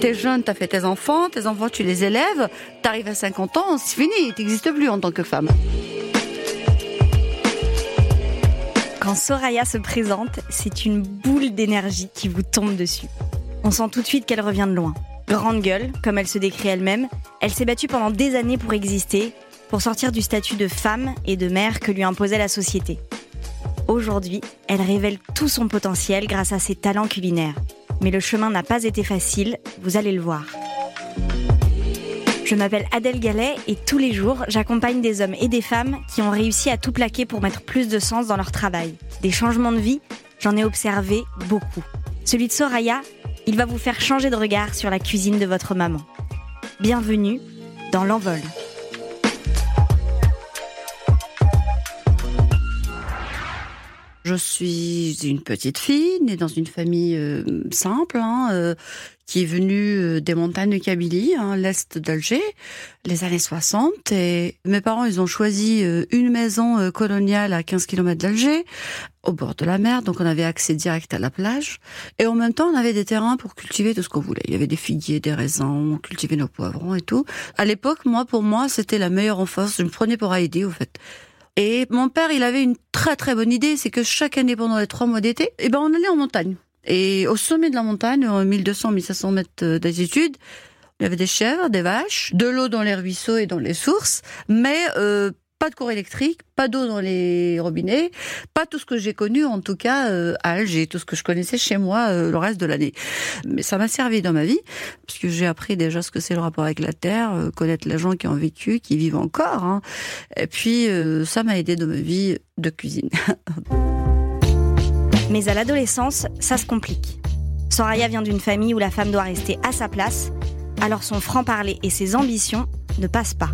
T'es jeune, t'as fait tes enfants, tes enfants tu les élèves, t'arrives à 50 ans, c'est fini, t'existes plus en tant que femme. Quand Soraya se présente, c'est une boule d'énergie qui vous tombe dessus. On sent tout de suite qu'elle revient de loin. Grande gueule, comme elle se décrit elle-même, elle s'est battue pendant des années pour exister, pour sortir du statut de femme et de mère que lui imposait la société. Aujourd'hui, elle révèle tout son potentiel grâce à ses talents culinaires. Mais le chemin n'a pas été facile, vous allez le voir. Je m'appelle Adèle Gallet et tous les jours, j'accompagne des hommes et des femmes qui ont réussi à tout plaquer pour mettre plus de sens dans leur travail. Des changements de vie, j'en ai observé beaucoup. Celui de Soraya, il va vous faire changer de regard sur la cuisine de votre maman. Bienvenue dans l'envol. Je suis une petite fille née dans une famille euh, simple, hein, euh, qui est venue euh, des montagnes de Kabylie, hein, l'est d'Alger, les années 60. Et mes parents, ils ont choisi une maison coloniale à 15 km d'Alger, au bord de la mer, donc on avait accès direct à la plage. Et en même temps, on avait des terrains pour cultiver tout ce qu'on voulait. Il y avait des figuiers, des raisins, on cultivait nos poivrons et tout. À l'époque, moi, pour moi, c'était la meilleure enfance. Je me prenais pour Heidi, au fait. Et mon père, il avait une très très bonne idée, c'est que chaque année pendant les trois mois d'été, eh ben on allait en montagne. Et au sommet de la montagne, 1200-1500 mètres d'altitude, il y avait des chèvres, des vaches, de l'eau dans les ruisseaux et dans les sources, mais euh, pas de courant électrique, pas d'eau dans les robinets, pas tout ce que j'ai connu en tout cas euh, à Alger, tout ce que je connaissais chez moi euh, le reste de l'année. Mais ça m'a servi dans ma vie parce que j'ai appris déjà ce que c'est le rapport avec la terre, euh, connaître les gens qui ont vécu, qui vivent encore. Hein. Et puis ça m'a aidé dans ma vie de cuisine. Mais à l'adolescence, ça se complique. Soraya vient d'une famille où la femme doit rester à sa place, alors son franc-parler et ses ambitions ne passent pas.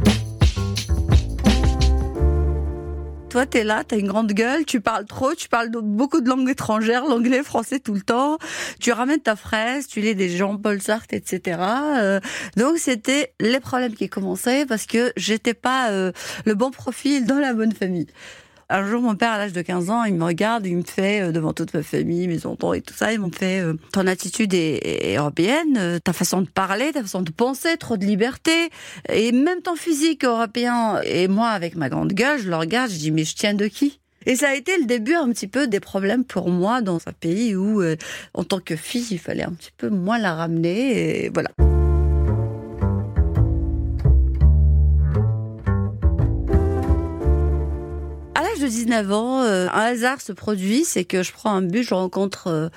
Toi, t'es là, t'as une grande gueule, tu parles trop, tu parles beaucoup de langues étrangères, l'anglais, français tout le temps. Tu ramènes ta fraise, tu lis des Jean-Paul Sartre, etc. Euh, donc c'était les problèmes qui commençaient parce que j'étais pas euh, le bon profil dans la bonne famille. Un jour, mon père, à l'âge de 15 ans, il me regarde, il me fait, euh, devant toute ma famille, mes oncles et tout ça, il m'ont fait, euh, ton attitude est, européenne, euh, ta façon de parler, ta façon de penser, trop de liberté, et même ton physique européen. Et moi, avec ma grande gueule, je le regarde, je dis, mais je tiens de qui? Et ça a été le début un petit peu des problèmes pour moi dans un pays où, en tant que fille, il fallait un petit peu moins la ramener. Et voilà. De 19 ans, euh, un hasard se produit, c'est que je prends un bus, je rencontre euh,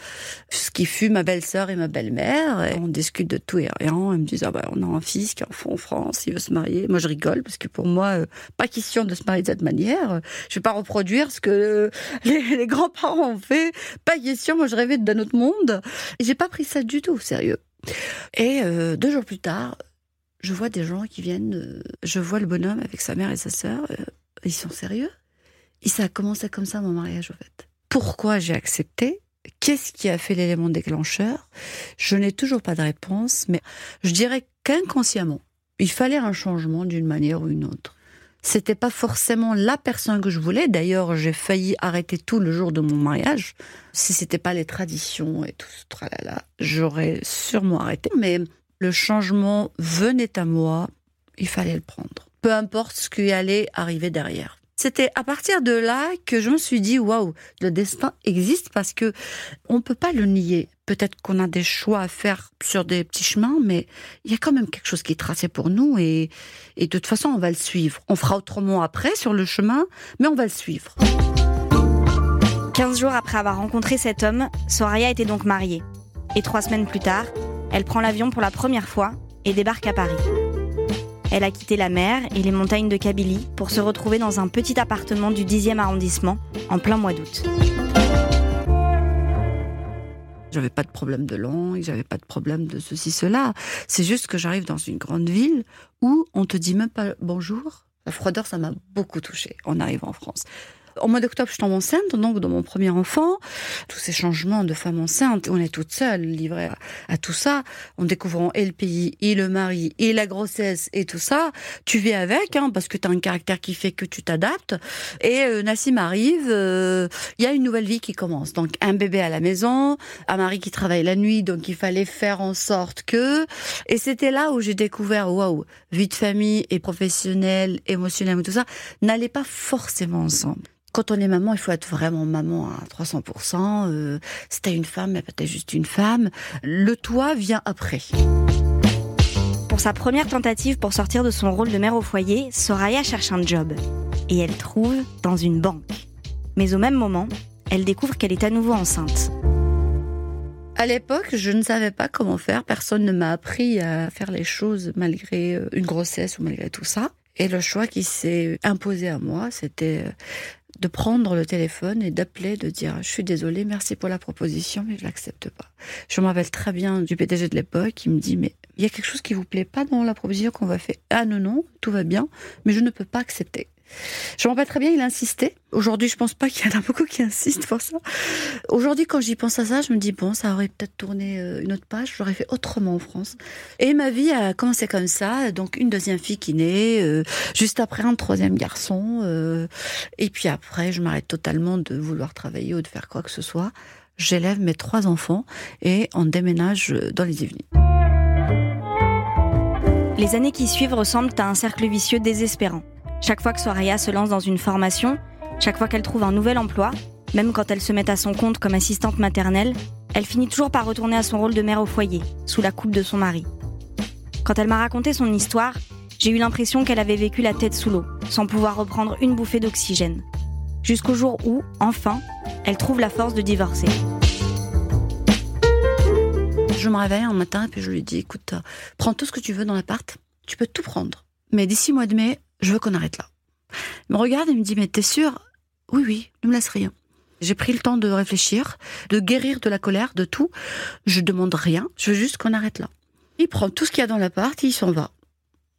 ce qui fut ma belle-sœur et ma belle-mère, on discute de tout et rien. Ils me disent, ah bah, on a un fils qui est en France, il veut se marier. Moi, je rigole, parce que pour moi, euh, pas question de se marier de cette manière. Je vais pas reproduire ce que les, grands-parents ont fait. Pas question, moi, je rêvais d'un autre monde. Et j'ai pas pris ça du tout au sérieux. Et deux jours plus tard, je vois des gens qui viennent, je vois le bonhomme avec sa mère et sa sœur, ils sont sérieux? Et ça a commencé comme ça, mon mariage, au fait. Pourquoi j'ai accepté? Qu'est-ce qui a fait l'élément déclencheur? Je n'ai toujours pas de réponse, mais je dirais qu'inconsciemment, il fallait un changement d'une manière ou une autre. C'était pas forcément la personne que je voulais. D'ailleurs, j'ai failli arrêter tout le jour de mon mariage. Si c'était pas les traditions et tout ce tralala, j'aurais sûrement arrêté. Mais le changement venait à moi. Il fallait le prendre. Peu importe ce qui allait arriver derrière. C'était à partir de là que je me suis dit waouh, le destin existe parce que on peut pas le nier. Peut-être qu'on a des choix à faire sur des petits chemins, mais il y a quand même quelque chose qui est tracé pour nous et, et de toute façon, on va le suivre. On fera autrement après sur le chemin, mais on va le suivre. 15 jours après avoir rencontré cet homme, Soraya était donc mariée. Et trois semaines plus tard, elle prend l'avion pour la première fois et débarque à Paris. Elle a quitté la mer et les montagnes de Kabylie pour se retrouver dans un petit appartement du 10e arrondissement en plein mois d'août. J'avais pas de problème de langue, j'avais pas de problème de ceci, cela. C'est juste que j'arrive dans une grande ville où on te dit même pas bonjour. La froideur, ça m'a beaucoup touchée en arrivant en France. Au mois d'octobre, je tombe enceinte, donc de mon premier enfant. Tous ces changements de femme enceinte, on est toute seule, livrée à, tout ça, en découvrant et le pays, et le mari, et la grossesse, et tout ça. Tu vis avec, hein, parce que tu as un caractère qui fait que tu t'adaptes. Et euh, Nassim arrive, euh, il y a une nouvelle vie qui commence. Donc un bébé à la maison, un mari qui travaille la nuit, donc il fallait faire en sorte que... Et c'était là où j'ai découvert, waouh, vie de famille et professionnelle, émotionnelle, tout ça, n'allait pas forcément ensemble quand on est maman, il faut être vraiment maman à 300%. Euh, si t'es une femme, mais t'es juste une femme. Le toit vient après. Pour sa première tentative pour sortir de son rôle de mère au foyer, Soraya cherche un job. Et elle trouve dans une banque. Mais au même moment, elle découvre qu'elle est à nouveau enceinte. À l'époque, je ne savais pas comment faire. Personne ne m'a appris à faire les choses malgré euh, une grossesse ou malgré tout ça. Et le choix qui s'est imposé à moi, c'était euh, de prendre le téléphone et d'appeler, de dire je suis désolée, merci pour la proposition, mais je l'accepte pas. Je me rappelle très bien du PDG de l'époque qui me dit mais il y a quelque chose qui vous plaît pas dans la proposition qu'on va faire. Ah non non, tout va bien, mais je ne peux pas accepter. Je m'en rappelle très bien, il insistait. Aujourd'hui, je pense pas qu'il y en a beaucoup qui insistent pour ça. Aujourd'hui, quand j'y pense à ça, je me dis, bon, ça aurait peut-être tourné euh, une autre page, j'aurais fait autrement en France. Et ma vie a commencé comme ça, donc une deuxième fille qui naît, euh, juste après un troisième garçon, euh, et puis après, je m'arrête totalement de vouloir travailler ou de faire quoi que ce soit. J'élève mes trois enfants et on déménage dans les Yvelines. Les années qui suivent ressemblent à un cercle vicieux désespérant. Chaque fois que Soraya se lance dans une formation, chaque fois qu'elle trouve un nouvel emploi, même quand elle se met à son compte comme assistante maternelle, elle finit toujours par retourner à son rôle de mère au foyer, sous la coupe de son mari. Quand elle m'a raconté son histoire, j'ai eu l'impression qu'elle avait vécu la tête sous l'eau, sans pouvoir reprendre une bouffée d'oxygène. Jusqu'au jour où, enfin, elle trouve la force de divorcer. Je me réveille un matin et je lui dis écoute, prends tout ce que tu veux dans l'appart, tu peux tout prendre. Mais d'ici mois de mai, je veux qu'on arrête là. Il me regarde et me dit, mais t'es sûr? Oui, oui, ne me laisse rien. J'ai pris le temps de réfléchir, de guérir de la colère, de tout. Je demande rien, je veux juste qu'on arrête là. Il prend tout ce qu'il y a dans l'appart et il s'en va.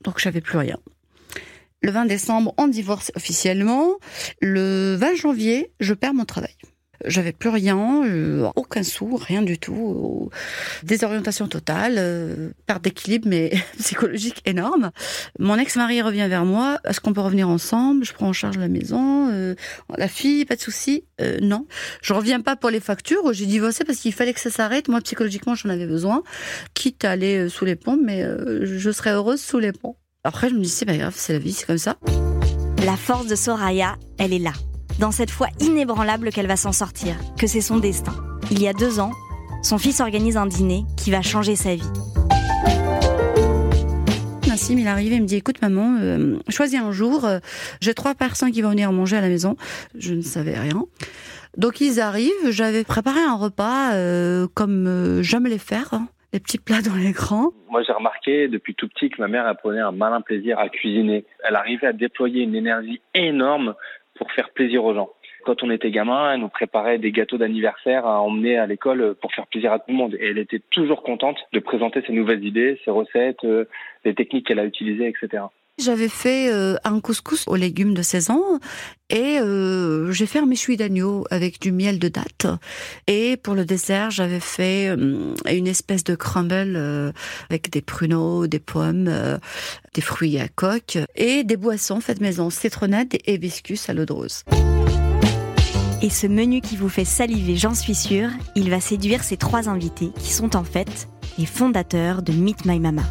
Donc j'avais plus rien. Le 20 décembre, on divorce officiellement. Le 20 janvier, je perds mon travail. J'avais plus rien, euh, aucun sou, rien du tout. Désorientation totale, euh, perte d'équilibre, mais psychologique énorme. Mon ex-mari revient vers moi. Est-ce qu'on peut revenir ensemble? Je prends en charge la maison, euh, la fille, pas de souci? non, je reviens pas pour les factures. J'ai divorcé parce qu'il fallait que ça s'arrête. Moi, psychologiquement, j'en avais besoin, quitte à aller sous les ponts, mais je serais heureuse sous les ponts. Après, je me dis c'est pas grave, c'est la vie, c'est comme ça. La force de Soraya, elle est là dans cette foi inébranlable qu'elle va s'en sortir, que c'est son destin. Il y a deux ans, son fils organise un dîner qui va changer sa vie. Nassim, il arrive et me dit écoute maman, euh, choisis un jour, euh, j'ai trois personnes qui vont venir manger à la maison. Je ne savais rien. Donc ils arrivent, j'avais préparé un repas euh, comme j'aime les faire, hein, les petits plats dans les grands. Moi j'ai remarqué depuis tout petit que ma mère prenait un malin plaisir à cuisiner. Elle arrivait à déployer une énergie énorme pour faire plaisir aux gens. Quand on était gamin, elle nous préparait des gâteaux d'anniversaire à emmener à l'école pour faire plaisir à tout le monde. Et elle était toujours contente de présenter ses nouvelles idées, ses recettes, euh, les techniques qu'elle a utilisées, etc. J'avais fait euh, un couscous aux légumes de saison et euh, j'ai fait un méchoui d'agneau avec du miel de date. Et pour le dessert, j'avais fait euh, une espèce de crumble avec des pruneaux, des pommes, des fruits à coque et des boissons faites maison, citronnade et hibiscus à l'eau de rose. Et ce menu qui vous fait saliver, j'en suis sûre, il va séduire ces trois invités qui sont en fait les fondateurs de Meet My Mama.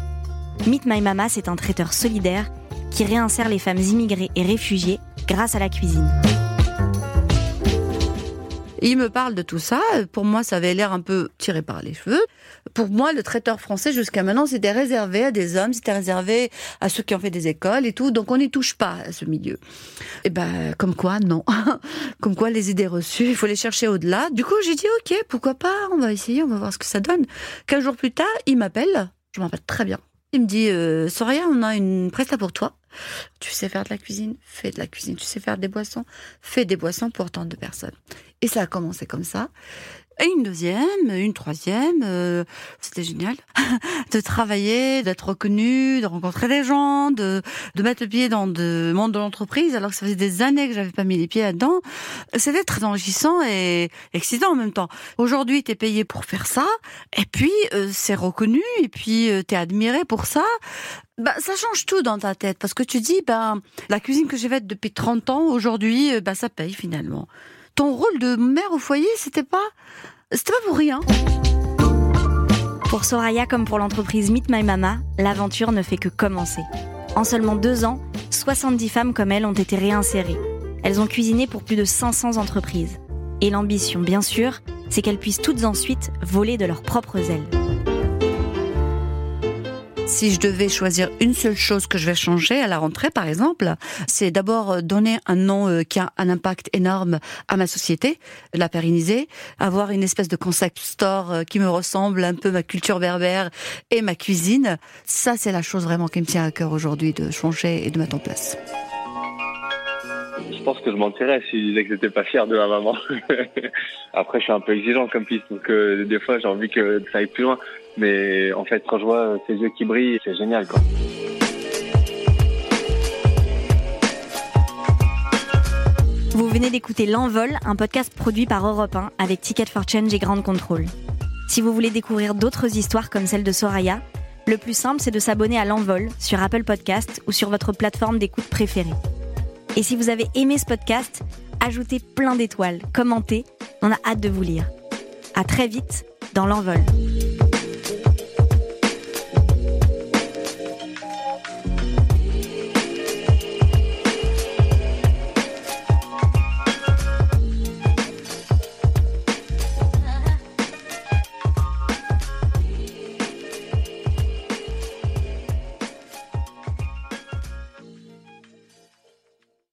Meet My Mama, c'est un traiteur solidaire qui réinsère les femmes immigrées et réfugiées grâce à la cuisine. Il me parle de tout ça. Pour moi, ça avait l'air un peu tiré par les cheveux. Pour moi, le traiteur français, jusqu'à maintenant, c'était réservé à des hommes, c'était réservé à ceux qui ont fait des écoles et tout. Donc, on n'y touche pas à ce milieu. Et eh ben, comme quoi, non. comme quoi, les idées reçues, il faut les chercher au-delà. Du coup, j'ai dit, OK, pourquoi pas, on va essayer, on va voir ce que ça donne. Quinze jours plus tard, il m'appelle. Je m'en rappelle très bien. Il me dit, euh, Soraya, on a une presta pour toi. Tu sais faire de la cuisine Fais de la cuisine. Tu sais faire des boissons Fais des boissons pour tant de personnes. Et ça a commencé comme ça. Et une deuxième, une troisième, euh, c'était génial de travailler, d'être reconnu, de rencontrer des gens, de, de mettre le pied dans le monde de l'entreprise, alors que ça faisait des années que j'avais pas mis les pieds là-dedans. C'était très enrichissant et excitant en même temps. Aujourd'hui, tu es payé pour faire ça, et puis euh, c'est reconnu, et puis euh, tu es admiré pour ça. Bah, ça change tout dans ta tête, parce que tu dis, bah, la cuisine que j'ai faite depuis 30 ans, aujourd'hui, bah, ça paye finalement ton rôle de mère au foyer, c'était pas, c'était pas pour rien. Pour Soraya comme pour l'entreprise Meet My Mama, l'aventure ne fait que commencer. En seulement deux ans, 70 femmes comme elle ont été réinsérées. Elles ont cuisiné pour plus de 500 entreprises. Et l'ambition, bien sûr, c'est qu'elles puissent toutes ensuite voler de leurs propres ailes. Si je devais choisir une seule chose que je vais changer à la rentrée, par exemple, c'est d'abord euh, donner un nom euh, qui a un impact énorme à ma société, la pérenniser, avoir une espèce de concept store euh, qui me ressemble un peu ma culture berbère et ma cuisine. Ça, c'est la chose vraiment qui me tient à cœur aujourd'hui de changer et de mettre en place. Je pense que je mentirais si je disais que j'étais pas fier de ma maman. Après, je suis un peu exigeant comme fils, donc des fois j'ai envie que ça aille plus loin. Mais en fait, quand je vois ses yeux qui brillent, c'est génial, quoi. Vous venez d'écouter L'Envol, un podcast produit par Europe 1 avec Ticket for Change et Grande Contrôle. Si vous voulez découvrir d'autres histoires comme celle de Soraya, le plus simple c'est de s'abonner à L'Envol sur Apple Podcast ou sur votre plateforme d'écoute préférée. Et si vous avez aimé ce podcast, ajoutez plein d'étoiles, commentez, on a hâte de vous lire. À très vite dans L'Envol.